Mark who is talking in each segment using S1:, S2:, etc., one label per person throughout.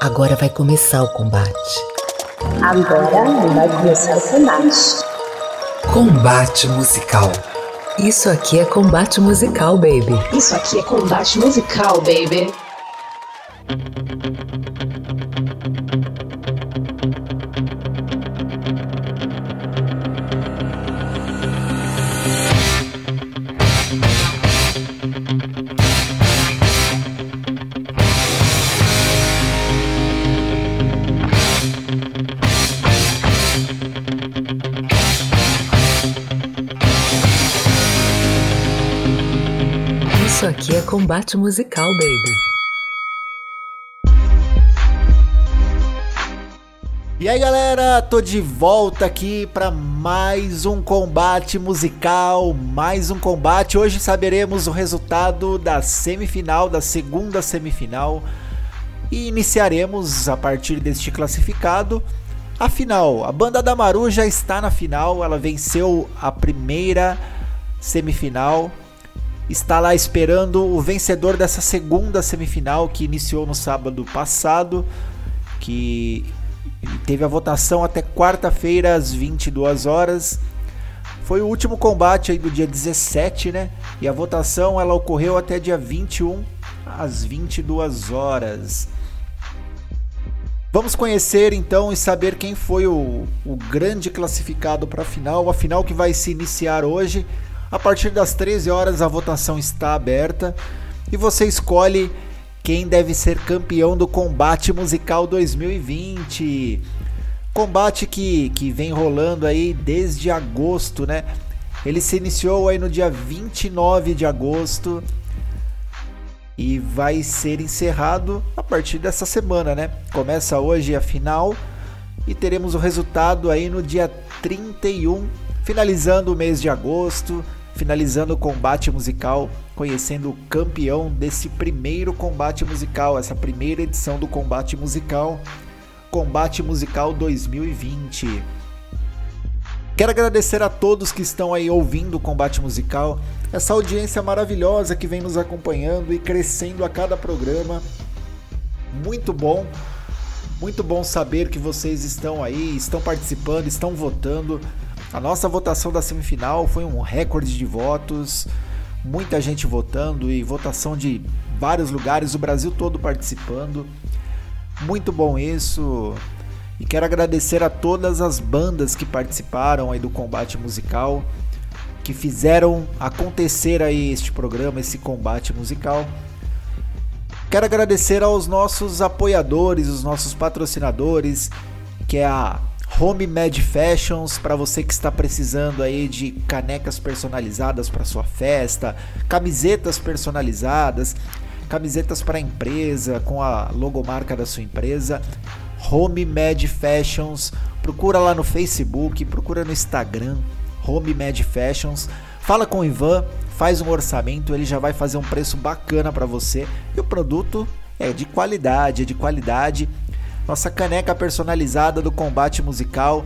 S1: Agora vai começar o combate.
S2: Agora vai começar o combate.
S1: Combate musical. Isso aqui é combate musical, baby.
S2: Isso aqui é combate musical, baby.
S1: Combate musical, baby.
S3: E aí galera, tô de volta aqui para mais um combate musical, mais um combate. Hoje saberemos o resultado da semifinal, da segunda semifinal, e iniciaremos a partir deste classificado a final. A banda da Maru já está na final, ela venceu a primeira semifinal está lá esperando o vencedor dessa segunda semifinal que iniciou no sábado passado, que teve a votação até quarta-feira às 22 horas. Foi o último combate aí do dia 17, né? E a votação ela ocorreu até dia 21 às 22 horas. Vamos conhecer então e saber quem foi o, o grande classificado para a final, a final que vai se iniciar hoje a partir das 13 horas a votação está aberta e você escolhe quem deve ser campeão do Combate Musical 2020. Combate que, que vem rolando aí desde agosto, né? Ele se iniciou aí no dia 29 de agosto e vai ser encerrado a partir dessa semana, né? Começa hoje a final e teremos o resultado aí no dia 31, finalizando o mês de agosto finalizando o combate musical, conhecendo o campeão desse primeiro combate musical, essa primeira edição do combate musical, Combate Musical 2020. Quero agradecer a todos que estão aí ouvindo o combate musical, essa audiência maravilhosa que vem nos acompanhando e crescendo a cada programa. Muito bom, muito bom saber que vocês estão aí, estão participando, estão votando. A nossa votação da semifinal foi um recorde de votos, muita gente votando e votação de vários lugares, o Brasil todo participando. Muito bom isso. E quero agradecer a todas as bandas que participaram aí do combate musical, que fizeram acontecer aí este programa, esse combate musical. Quero agradecer aos nossos apoiadores, os nossos patrocinadores, que é a Home Med Fashions para você que está precisando aí de canecas personalizadas para sua festa, camisetas personalizadas, camisetas para empresa com a logomarca da sua empresa. Home Med Fashions, procura lá no Facebook, procura no Instagram, Home Med Fashions. Fala com o Ivan, faz um orçamento, ele já vai fazer um preço bacana para você e o produto é de qualidade, é de qualidade nossa caneca personalizada do combate musical.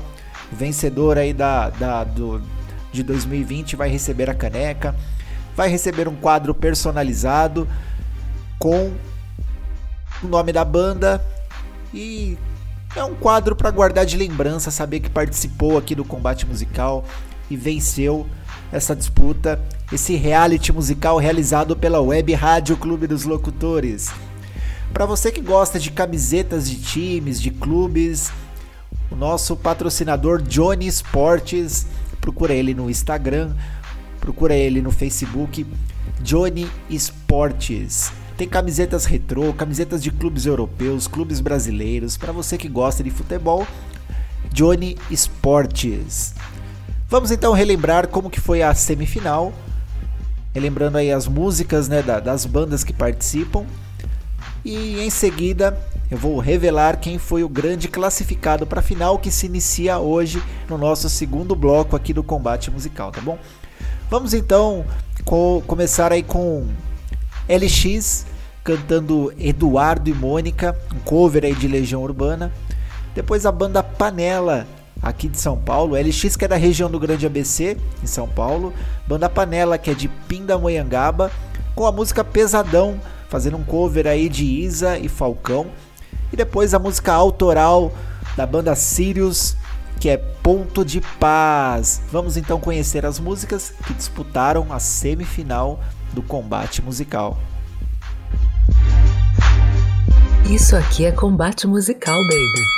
S3: O vencedor aí da, da, do, de 2020 vai receber a caneca. Vai receber um quadro personalizado com o nome da banda e é um quadro para guardar de lembrança, saber que participou aqui do combate musical e venceu essa disputa, esse reality musical realizado pela Web Rádio Clube dos Locutores. Para você que gosta de camisetas de times, de clubes, o nosso patrocinador Johnny Sports, procura ele no Instagram, procura ele no Facebook, Johnny Sports. Tem camisetas retrô, camisetas de clubes europeus, clubes brasileiros, para você que gosta de futebol, Johnny Sports. Vamos então relembrar como que foi a semifinal, relembrando aí as músicas né, das bandas que participam. E em seguida eu vou revelar quem foi o grande classificado para a final que se inicia hoje no nosso segundo bloco aqui do combate musical, tá bom? Vamos então co começar aí com LX cantando Eduardo e Mônica, um cover aí de Legião Urbana. Depois a banda Panela aqui de São Paulo, LX que é da região do Grande ABC, em São Paulo, Banda Panela que é de Pindamonhangaba, com a música Pesadão, fazendo um cover aí de Isa e Falcão, e depois a música autoral da banda Sirius, que é Ponto de Paz. Vamos então conhecer as músicas que disputaram a semifinal do combate musical.
S1: Isso aqui é combate musical, baby.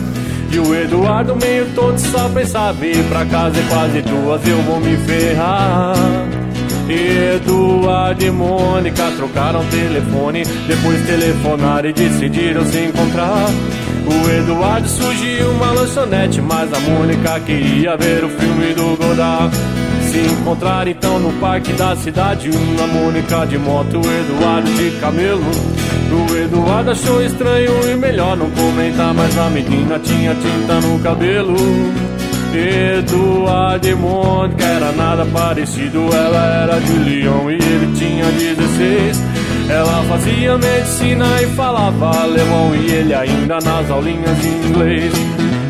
S4: e o Eduardo meio todo só pensava ir pra casa e quase duas eu vou me ferrar. Eduardo e Mônica trocaram telefone. Depois telefonaram e decidiram se encontrar. O Eduardo surgiu uma lanchonete Mas a Mônica queria ver o filme do Godard. Se encontrar então no parque da cidade Uma Mônica de moto, o Eduardo de camelo O Eduardo achou estranho e melhor não comentar Mas a menina tinha tinta no cabelo. Eduardo e Mônica era nada parecido Ela era de Lyon e ele tinha 16 Ela fazia medicina e falava alemão E ele ainda nas aulinhas de inglês.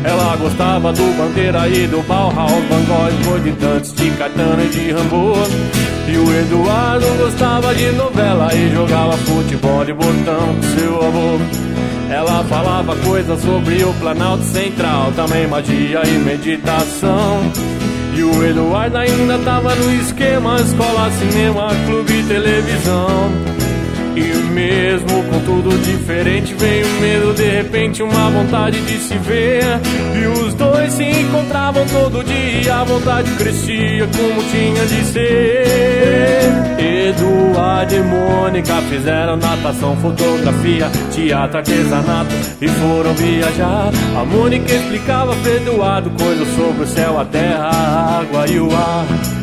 S4: Ela gostava do Bandeira e do Bauhaus, Van Gogh, Gorditantes, de Caetano e de Rambo. E o Eduardo gostava de novela e jogava futebol de botão com seu avô. Ela falava coisas sobre o Planalto Central, também magia e meditação. E o Eduardo ainda tava no esquema: escola, cinema, clube, televisão. E mesmo com tudo diferente, veio medo, de repente uma vontade de se ver. E os dois se encontravam todo dia, a vontade crescia como tinha de ser. Eduardo e Mônica fizeram natação, fotografia, teatro, artesanato e foram viajar. A Mônica explicava para Eduardo coisas sobre o céu, a terra, a água e o ar.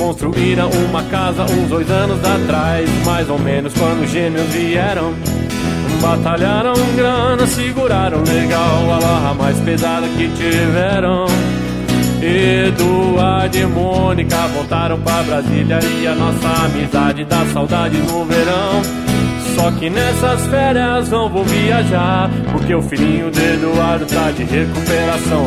S4: Construíram uma casa uns dois anos atrás, mais ou menos quando os gêmeos vieram. Batalharam grana, seguraram legal a barra mais pesada que tiveram. Eduardo e Mônica voltaram pra Brasília e a nossa amizade dá saudade no verão. Só que nessas férias não vou viajar, porque o filhinho de Eduardo tá de recuperação.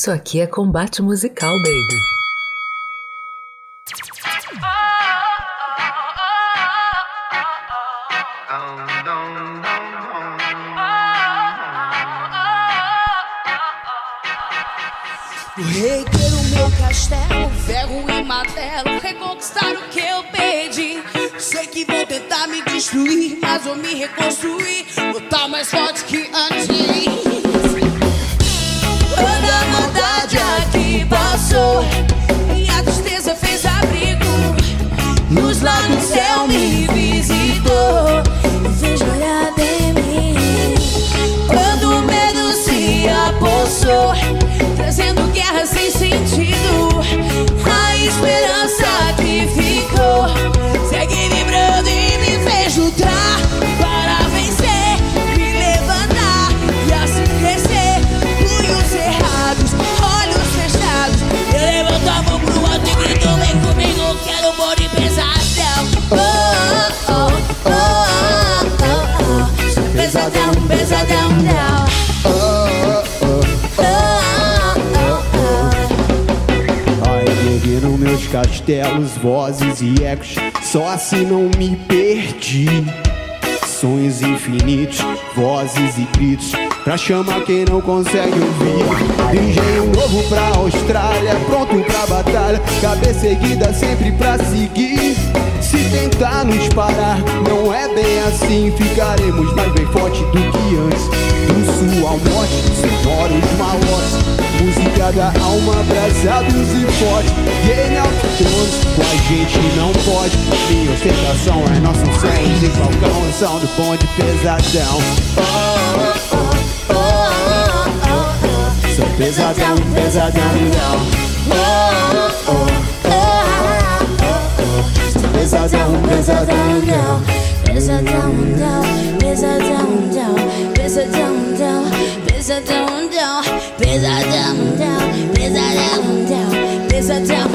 S1: Isso aqui é combate musical, baby.
S5: Ter o meu castelo, ferro e martelo, reconquistar o que eu perdi. Sei que vão tentar me destruir, mas vou me reconstruir, lutar mais forte que antes. Passou e a tristeza fez abrigo. Luz lá no céu me visitou e fez olhar em mim. Quando o medo se apossou, trazendo guerra sem Pesadão, pesadão, não.
S6: Meus castelos, vozes e ecos. Só assim não me perdi. Sonhos infinitos, vozes e gritos. Pra chamar quem não consegue ouvir. Do engenho novo pra Austrália, pronto pra batalha. Cabeça erguida sempre pra seguir. Se tentar nos parar, não é bem assim. Ficaremos mais bem forte do que antes. Do sul ao norte, sonoros malotes. Música da alma, abraçados e fortes. Game of Thrones, com a gente não pode. Minha ostentação é nosso sonho. De falcão, são do bonde pesadão. Oh, oh, oh, oh, oh, oh. Sou pesadão, pesadão, não. Oh. Sou pesadão, pesadão, não.
S5: Pesadão, down, pesadão, down, pesadão, down, pesadão, down, pesadão, down, pesadão, down, pesadão, down.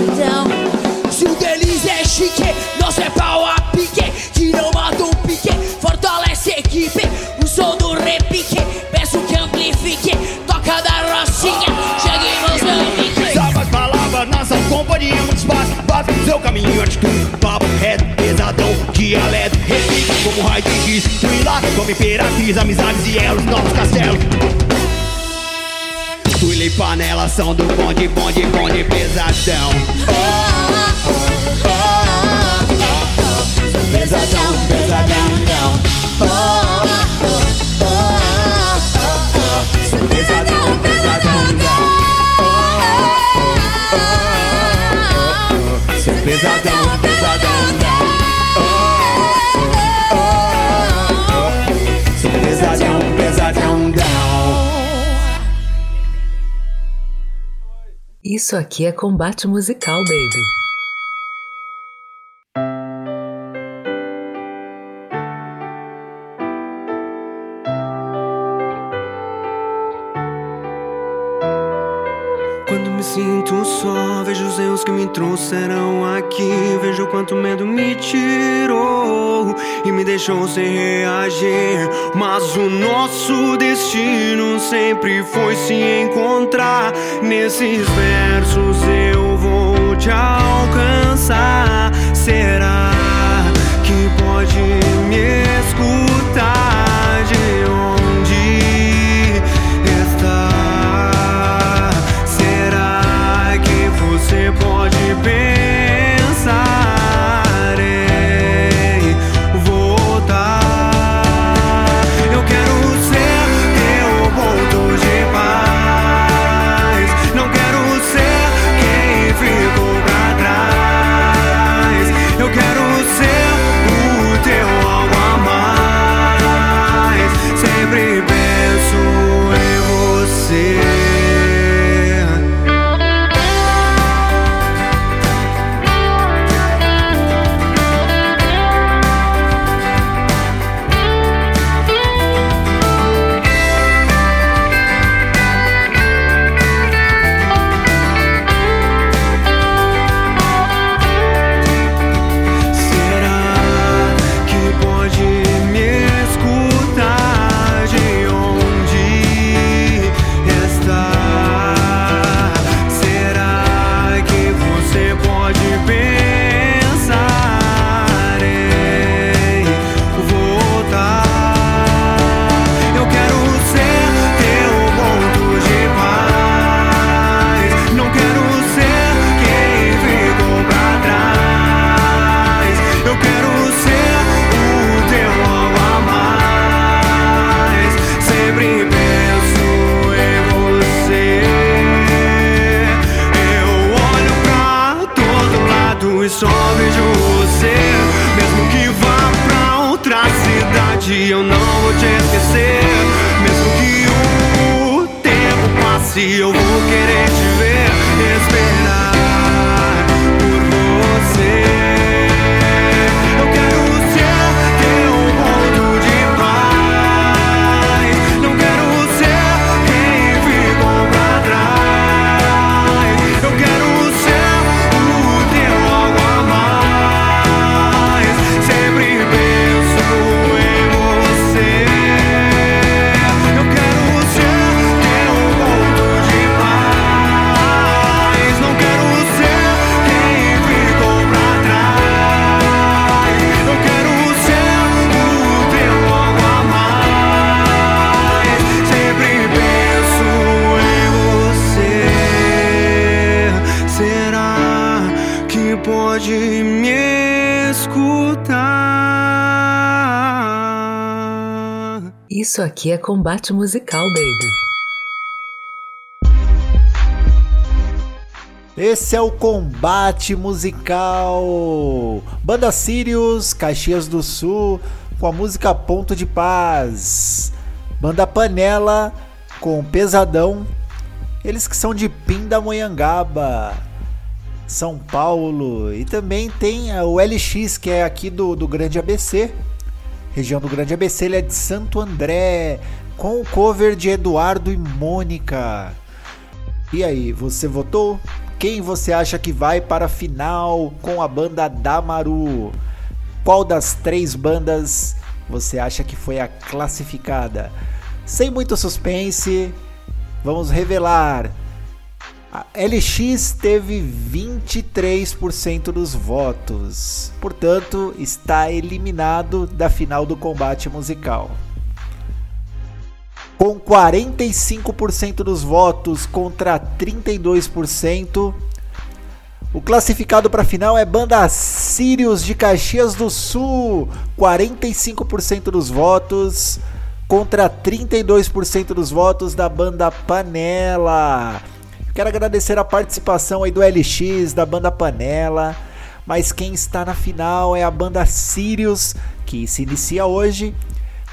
S5: O
S6: seu caminho do papo reto Pesadão, dialeto, repica como raio de giz Fui lá como imperatriz, amizades e elos, novos castelos Tuile e panela são do bonde, bonde, bonde pesadão Pesadão, Pesadão, pesadão, pesadão, pesadão, pesadão.
S1: Isso aqui é combate musical, baby.
S7: Trouxeram aqui. Vejo quanto medo me tirou e me deixou sem reagir. Mas o nosso destino sempre foi se encontrar. Nesses versos eu vou te alcançar. Será que pode
S1: Isso aqui é combate musical, baby.
S3: Esse é o combate musical. Banda Sirius, Caxias do Sul, com a música Ponto de Paz. Banda Panela, com Pesadão. Eles que são de Pindamonhangaba, São Paulo. E também tem o LX, que é aqui do, do Grande ABC. Região do Grande ABC, ele é de Santo André, com o cover de Eduardo e Mônica. E aí, você votou? Quem você acha que vai para a final com a banda Damaru? Qual das três bandas você acha que foi a classificada? Sem muito suspense, vamos revelar. A LX teve 23% dos votos, portanto, está eliminado da final do combate musical. Com 45% dos votos contra 32%, o classificado para a final é Banda Sirius de Caxias do Sul, 45% dos votos contra 32% dos votos da Banda Panela. Quero agradecer a participação aí do LX, da Banda Panela, mas quem está na final é a Banda Sirius, que se inicia hoje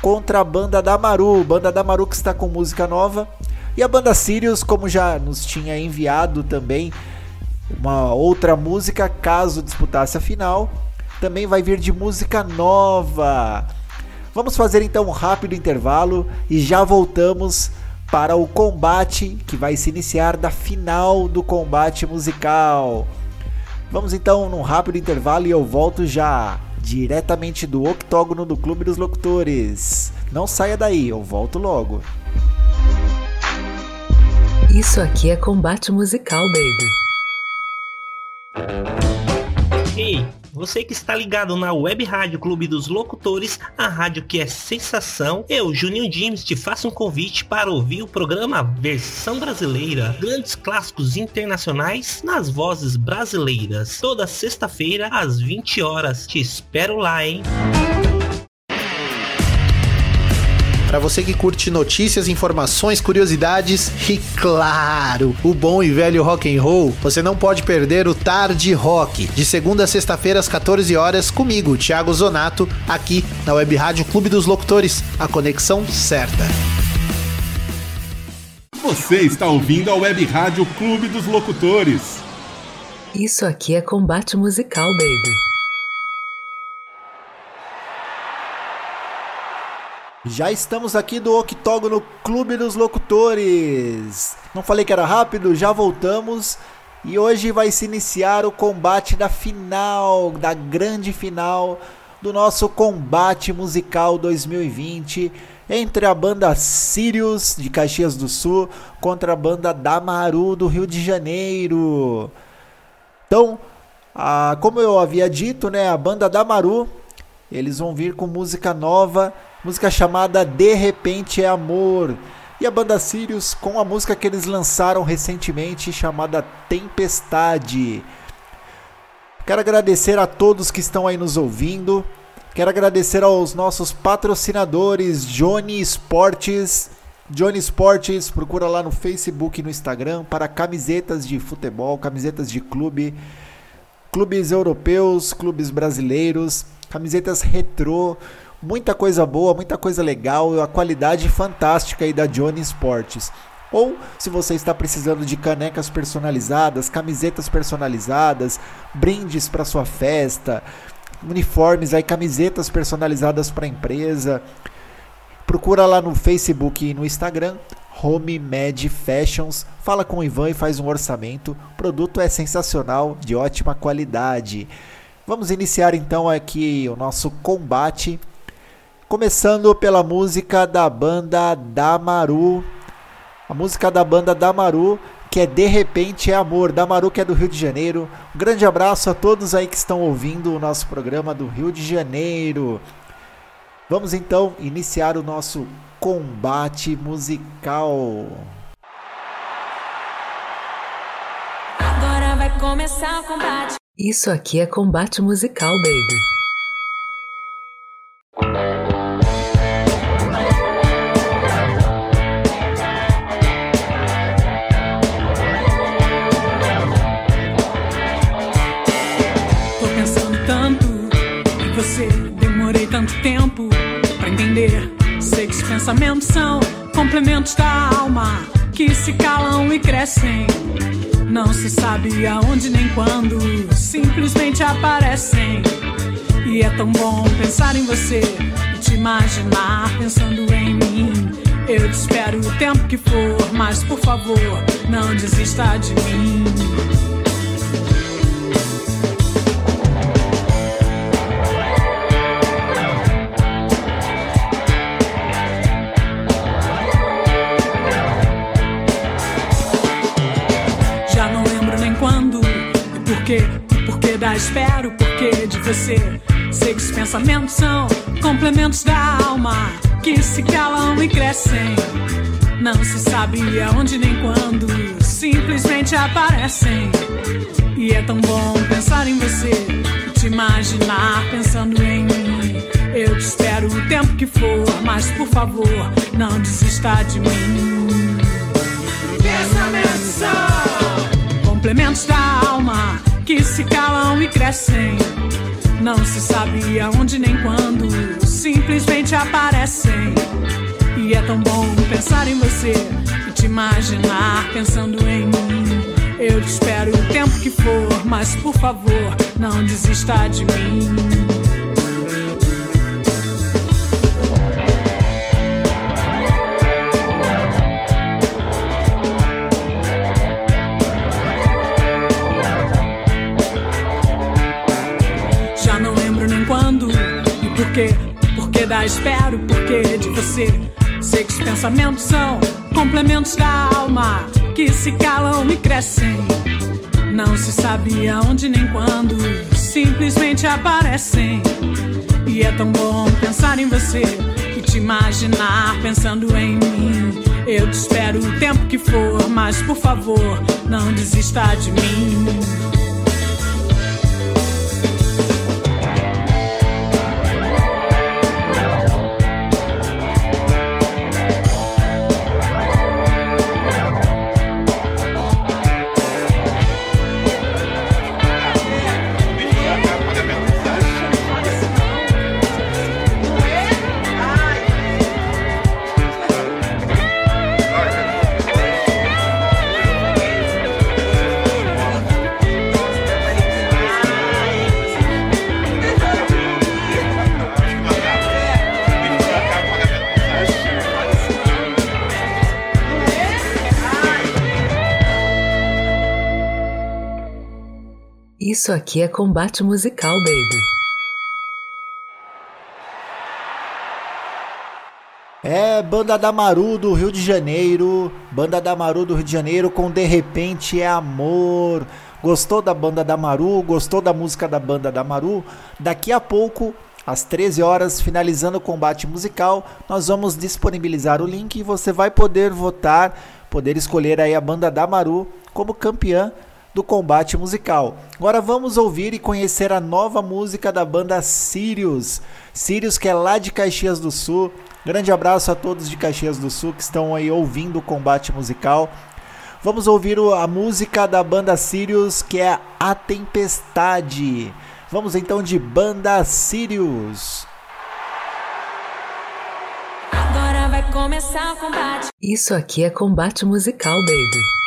S3: contra a banda Damaru, banda Damaru que está com música nova, e a banda Sirius, como já nos tinha enviado também uma outra música caso disputasse a final, também vai vir de música nova. Vamos fazer então um rápido intervalo e já voltamos para o combate que vai se iniciar da final do combate musical. Vamos então num rápido intervalo e eu volto já diretamente do octógono do Clube dos Locutores. Não saia daí, eu volto logo.
S1: Isso aqui é combate musical, baby.
S8: Ei, você que está ligado na Web Rádio Clube dos Locutores, a rádio que é sensação, eu, Juninho James, te faço um convite para ouvir o programa Versão Brasileira, grandes clássicos internacionais nas vozes brasileiras, toda sexta-feira às 20 horas. Te espero lá, hein?
S9: Para você que curte notícias, informações, curiosidades e claro, o bom e velho rock and roll, você não pode perder o Tarde Rock, de segunda a sexta-feira às 14 horas comigo, Thiago Zonato, aqui na Web Rádio Clube dos Locutores, a conexão certa.
S10: Você está ouvindo a Web Rádio Clube dos Locutores.
S1: Isso aqui é combate musical, baby.
S3: Já estamos aqui do Octógono Clube dos Locutores. Não falei que era rápido? Já voltamos. E hoje vai se iniciar o combate da final, da grande final do nosso combate musical 2020 entre a banda Sirius de Caxias do Sul contra a banda Damaru do Rio de Janeiro. Então, a, como eu havia dito, né, a banda Damaru, eles vão vir com música nova música chamada De Repente é Amor. E a banda Sirius com a música que eles lançaram recentemente chamada Tempestade. Quero agradecer a todos que estão aí nos ouvindo. Quero agradecer aos nossos patrocinadores Johnny Esportes. Johnny Esportes, procura lá no Facebook e no Instagram para camisetas de futebol, camisetas de clube, clubes europeus, clubes brasileiros, camisetas retrô, Muita coisa boa, muita coisa legal, a qualidade fantástica aí da Johnny Sports. Ou se você está precisando de canecas personalizadas, camisetas personalizadas, brindes para sua festa, uniformes aí, camisetas personalizadas para a empresa, procura lá no Facebook e no Instagram, Home Med Fashions. Fala com o Ivan e faz um orçamento. O produto é sensacional, de ótima qualidade. Vamos iniciar então aqui o nosso combate. Começando pela música da banda Damaru. A música da banda Damaru, que é De Repente é Amor. Damaru, que é do Rio de Janeiro. Um grande abraço a todos aí que estão ouvindo o nosso programa do Rio de Janeiro. Vamos então iniciar o nosso combate musical.
S5: Agora vai começar o combate.
S1: Isso aqui é combate musical, baby.
S11: Pensamentos são complementos da alma que se calam e crescem. Não se sabe aonde nem quando, simplesmente aparecem. E é tão bom pensar em você e te imaginar pensando em mim. Eu te espero o tempo que for, mas por favor, não desista de mim. Espera, o porquê de você. Sei que os pensamentos são complementos da alma que se calam e crescem. Não se sabe aonde nem quando, simplesmente aparecem. E é tão bom pensar em você te imaginar pensando em mim. Eu te espero o tempo que for, mas por favor, não desista de mim. Pensamentos são complementos da alma que se calam e crescem. Não se sabe aonde nem quando, simplesmente aparecem. E é tão bom pensar em você e te imaginar pensando em mim. Eu te espero o tempo que for, mas por favor, não desista de mim. Da espera, o porquê de você. Sei que os pensamentos são complementos da alma que se calam e crescem. Não se sabe aonde nem quando, simplesmente aparecem. E é tão bom pensar em você e te imaginar pensando em mim. Eu te espero o tempo que for, mas por favor, não desista de mim.
S1: Isso aqui é combate musical, baby.
S3: É, Banda da Maru do Rio de Janeiro. Banda da Maru do Rio de Janeiro com De Repente é Amor. Gostou da Banda da Maru? Gostou da música da Banda da Maru? Daqui a pouco, às 13 horas, finalizando o combate musical, nós vamos disponibilizar o link e você vai poder votar, poder escolher aí a Banda da Maru como campeã do combate musical. Agora vamos ouvir e conhecer a nova música da banda Sirius. Sirius que é lá de Caxias do Sul. Grande abraço a todos de Caxias do Sul que estão aí ouvindo o combate musical. Vamos ouvir a música da banda Sirius que é A Tempestade. Vamos então de banda Sirius.
S11: vai começar o combate.
S1: Isso aqui é combate musical, baby.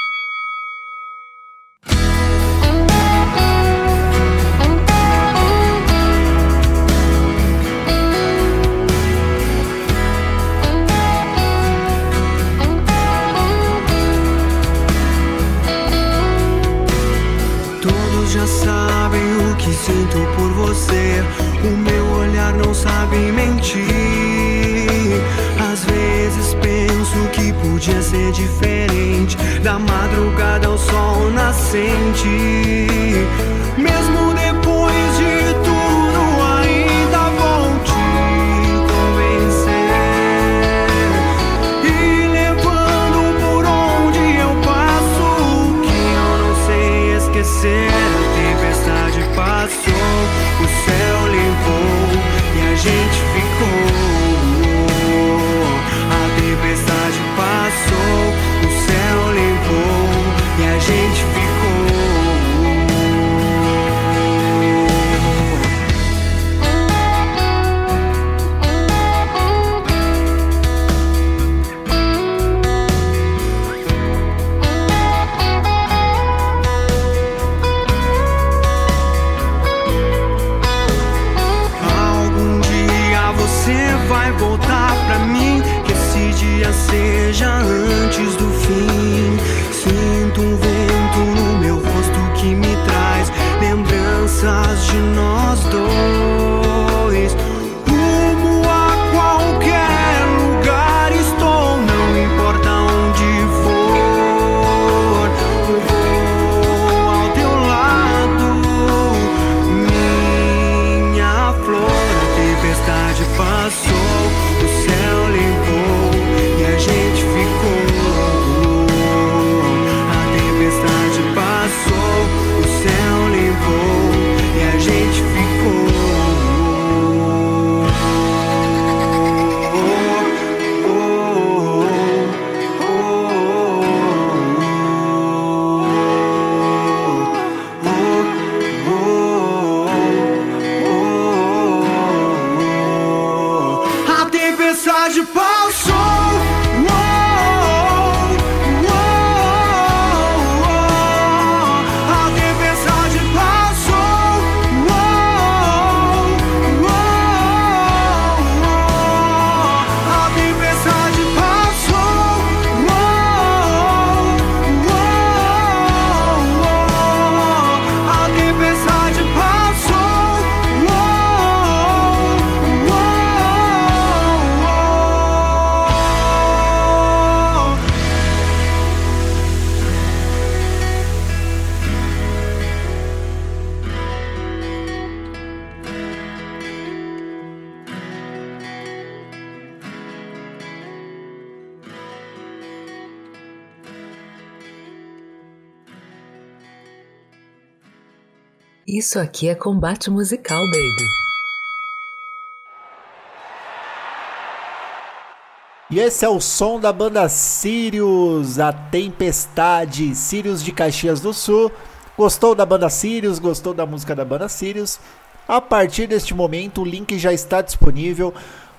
S7: Já sabem o que sinto por você. O meu olhar não sabe mentir. Às vezes penso que podia ser diferente. Da madrugada ao sol nascente. Mesmo depois de tudo,
S1: Isso aqui é combate musical, baby.
S3: E esse é o som da banda Sirius, a Tempestade, Sirius de Caxias do Sul. Gostou da banda Sirius? Gostou da música da banda Sirius? A partir deste momento, o link já está disponível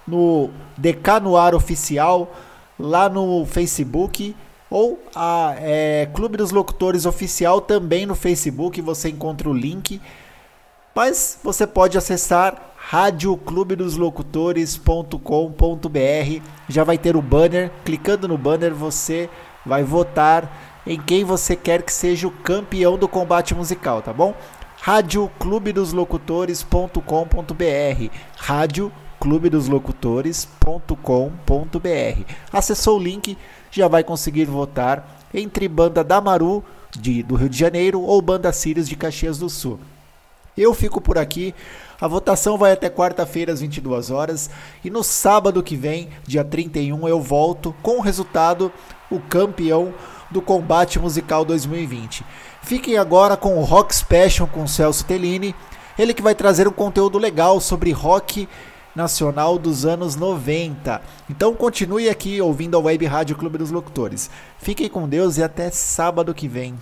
S3: no DK no Ar Oficial, lá no Facebook, ou a é, Clube dos Locutores Oficial também no Facebook. Você encontra o link mas você pode acessar radioclubedoslocutores.com.br. Já vai ter o banner. Clicando no banner, você vai votar em quem você quer que seja o campeão do combate musical, tá bom? radioclubedoslocutores.com.br. Rádio clubedoslocutores.com.br. Acessou o link, já vai conseguir votar entre banda Damaru de, do Rio de Janeiro ou banda Sirius de Caxias do Sul. Eu fico por aqui. A votação vai até quarta-feira às 22 horas e no sábado que vem, dia 31, eu volto com o resultado, o campeão do Combate Musical 2020. Fiquem agora com o Rock Special com Celso Tellini, ele que vai trazer um conteúdo legal sobre rock nacional dos anos 90. Então continue aqui ouvindo a Web Rádio Clube dos Locutores. Fiquem com Deus e até sábado que vem.